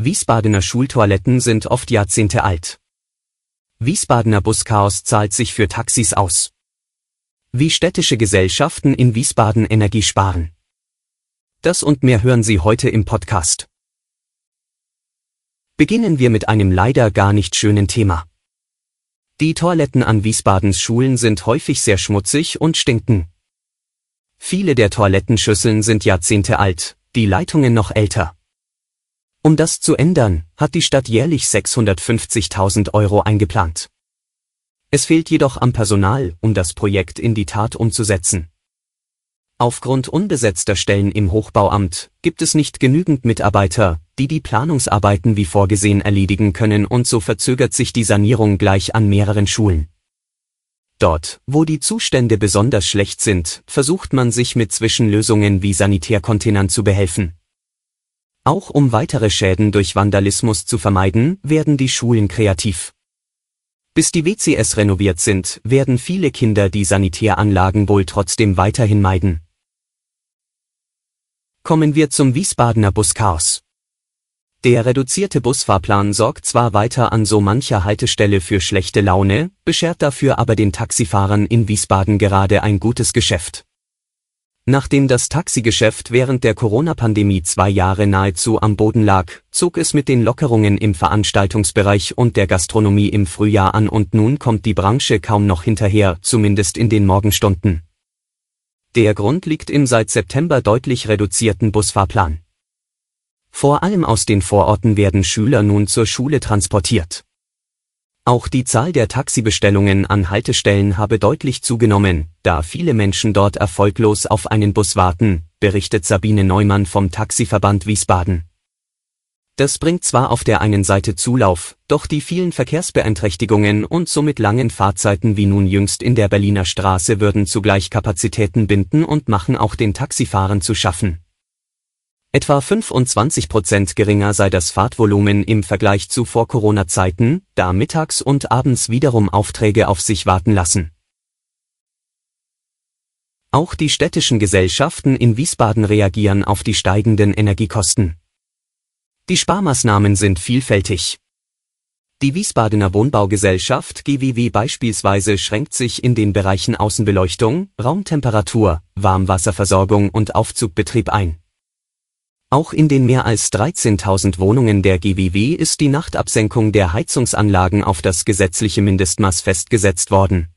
Wiesbadener Schultoiletten sind oft Jahrzehnte alt. Wiesbadener Buschaos zahlt sich für Taxis aus. Wie städtische Gesellschaften in Wiesbaden Energie sparen. Das und mehr hören Sie heute im Podcast. Beginnen wir mit einem leider gar nicht schönen Thema. Die Toiletten an Wiesbadens Schulen sind häufig sehr schmutzig und stinken. Viele der Toilettenschüsseln sind Jahrzehnte alt, die Leitungen noch älter. Um das zu ändern, hat die Stadt jährlich 650.000 Euro eingeplant. Es fehlt jedoch am Personal, um das Projekt in die Tat umzusetzen. Aufgrund unbesetzter Stellen im Hochbauamt gibt es nicht genügend Mitarbeiter, die die Planungsarbeiten wie vorgesehen erledigen können und so verzögert sich die Sanierung gleich an mehreren Schulen. Dort, wo die Zustände besonders schlecht sind, versucht man sich mit Zwischenlösungen wie Sanitärcontainern zu behelfen. Auch um weitere Schäden durch Vandalismus zu vermeiden, werden die Schulen kreativ. Bis die WCS renoviert sind, werden viele Kinder die Sanitäranlagen wohl trotzdem weiterhin meiden. Kommen wir zum Wiesbadener Buschaos. Der reduzierte Busfahrplan sorgt zwar weiter an so mancher Haltestelle für schlechte Laune, beschert dafür aber den Taxifahrern in Wiesbaden gerade ein gutes Geschäft. Nachdem das Taxigeschäft während der Corona-Pandemie zwei Jahre nahezu am Boden lag, zog es mit den Lockerungen im Veranstaltungsbereich und der Gastronomie im Frühjahr an und nun kommt die Branche kaum noch hinterher, zumindest in den Morgenstunden. Der Grund liegt im seit September deutlich reduzierten Busfahrplan. Vor allem aus den Vororten werden Schüler nun zur Schule transportiert. Auch die Zahl der Taxibestellungen an Haltestellen habe deutlich zugenommen, da viele Menschen dort erfolglos auf einen Bus warten, berichtet Sabine Neumann vom Taxiverband Wiesbaden. Das bringt zwar auf der einen Seite Zulauf, doch die vielen Verkehrsbeeinträchtigungen und somit langen Fahrzeiten wie nun jüngst in der Berliner Straße würden zugleich Kapazitäten binden und machen auch den Taxifahren zu schaffen. Etwa 25 Prozent geringer sei das Fahrtvolumen im Vergleich zu Vor-Corona-Zeiten, da mittags und abends wiederum Aufträge auf sich warten lassen. Auch die städtischen Gesellschaften in Wiesbaden reagieren auf die steigenden Energiekosten. Die Sparmaßnahmen sind vielfältig. Die Wiesbadener Wohnbaugesellschaft GWW beispielsweise schränkt sich in den Bereichen Außenbeleuchtung, Raumtemperatur, Warmwasserversorgung und Aufzugbetrieb ein. Auch in den mehr als 13.000 Wohnungen der GWW ist die Nachtabsenkung der Heizungsanlagen auf das gesetzliche Mindestmaß festgesetzt worden.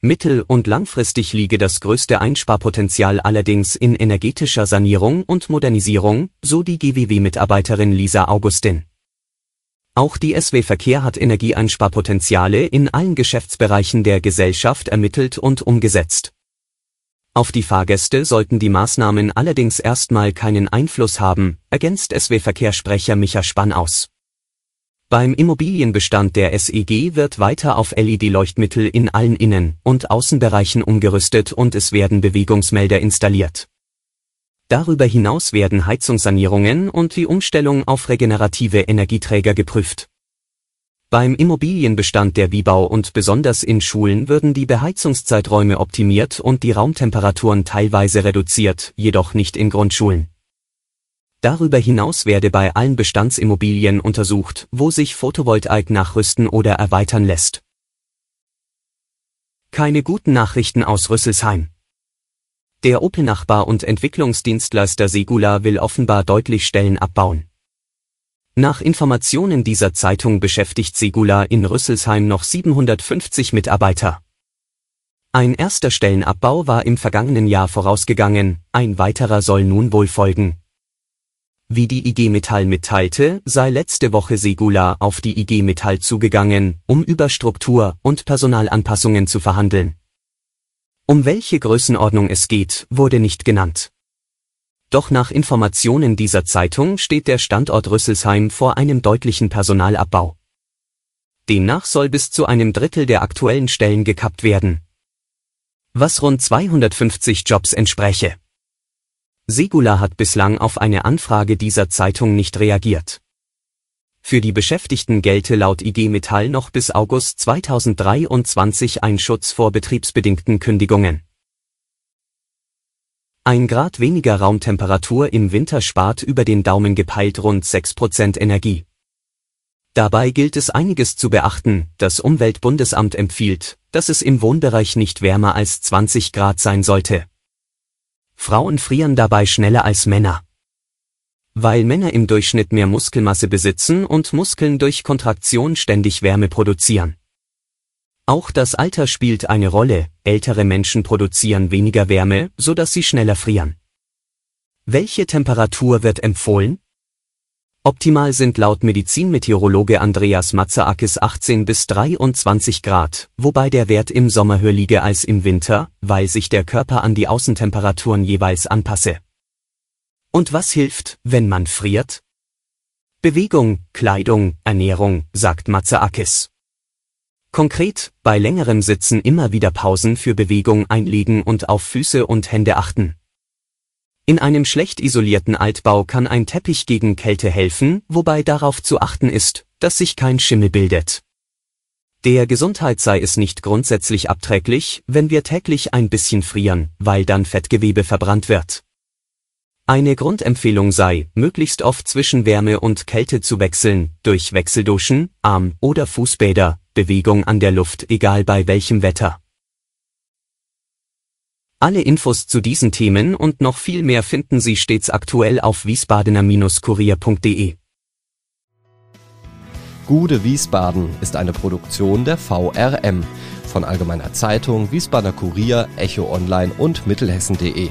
Mittel- und langfristig liege das größte Einsparpotenzial allerdings in energetischer Sanierung und Modernisierung, so die GWW-Mitarbeiterin Lisa Augustin. Auch die SW Verkehr hat Energieeinsparpotenziale in allen Geschäftsbereichen der Gesellschaft ermittelt und umgesetzt. Auf die Fahrgäste sollten die Maßnahmen allerdings erstmal keinen Einfluss haben, ergänzt SW-Verkehrssprecher Micha Spann aus. Beim Immobilienbestand der SEG wird weiter auf LED-Leuchtmittel in allen Innen- und Außenbereichen umgerüstet und es werden Bewegungsmelder installiert. Darüber hinaus werden Heizungssanierungen und die Umstellung auf regenerative Energieträger geprüft. Beim Immobilienbestand der Wiebau und besonders in Schulen würden die Beheizungszeiträume optimiert und die Raumtemperaturen teilweise reduziert, jedoch nicht in Grundschulen. Darüber hinaus werde bei allen Bestandsimmobilien untersucht, wo sich Photovoltaik nachrüsten oder erweitern lässt. Keine guten Nachrichten aus Rüsselsheim. Der Opel-Nachbar und Entwicklungsdienstleister Segula will offenbar deutlich Stellen abbauen. Nach Informationen dieser Zeitung beschäftigt Segula in Rüsselsheim noch 750 Mitarbeiter. Ein erster Stellenabbau war im vergangenen Jahr vorausgegangen, ein weiterer soll nun wohl folgen. Wie die IG Metall mitteilte, sei letzte Woche Segula auf die IG Metall zugegangen, um über Struktur- und Personalanpassungen zu verhandeln. Um welche Größenordnung es geht, wurde nicht genannt. Doch nach Informationen dieser Zeitung steht der Standort Rüsselsheim vor einem deutlichen Personalabbau. Demnach soll bis zu einem Drittel der aktuellen Stellen gekappt werden. Was rund 250 Jobs entspräche. Segula hat bislang auf eine Anfrage dieser Zeitung nicht reagiert. Für die Beschäftigten gelte laut IG Metall noch bis August 2023 ein Schutz vor betriebsbedingten Kündigungen. Ein Grad weniger Raumtemperatur im Winter spart über den Daumen gepeilt rund 6% Energie. Dabei gilt es einiges zu beachten, das Umweltbundesamt empfiehlt, dass es im Wohnbereich nicht wärmer als 20 Grad sein sollte. Frauen frieren dabei schneller als Männer. Weil Männer im Durchschnitt mehr Muskelmasse besitzen und Muskeln durch Kontraktion ständig Wärme produzieren. Auch das Alter spielt eine Rolle, ältere Menschen produzieren weniger Wärme, so dass sie schneller frieren. Welche Temperatur wird empfohlen? Optimal sind laut Medizinmeteorologe Andreas Matzaakis 18 bis 23 Grad, wobei der Wert im Sommer höher liege als im Winter, weil sich der Körper an die Außentemperaturen jeweils anpasse. Und was hilft, wenn man friert? Bewegung, Kleidung, Ernährung, sagt Matzaakis. Konkret, bei längerem Sitzen immer wieder Pausen für Bewegung einlegen und auf Füße und Hände achten. In einem schlecht isolierten Altbau kann ein Teppich gegen Kälte helfen, wobei darauf zu achten ist, dass sich kein Schimmel bildet. Der Gesundheit sei es nicht grundsätzlich abträglich, wenn wir täglich ein bisschen frieren, weil dann Fettgewebe verbrannt wird. Eine Grundempfehlung sei, möglichst oft zwischen Wärme und Kälte zu wechseln, durch Wechselduschen, Arm- oder Fußbäder, Bewegung an der Luft egal bei welchem Wetter. Alle Infos zu diesen Themen und noch viel mehr finden Sie stets aktuell auf wiesbadener-kurier.de. Gude Wiesbaden ist eine Produktion der VRM von Allgemeiner Zeitung, Wiesbadener Kurier, Echo Online und Mittelhessen.de.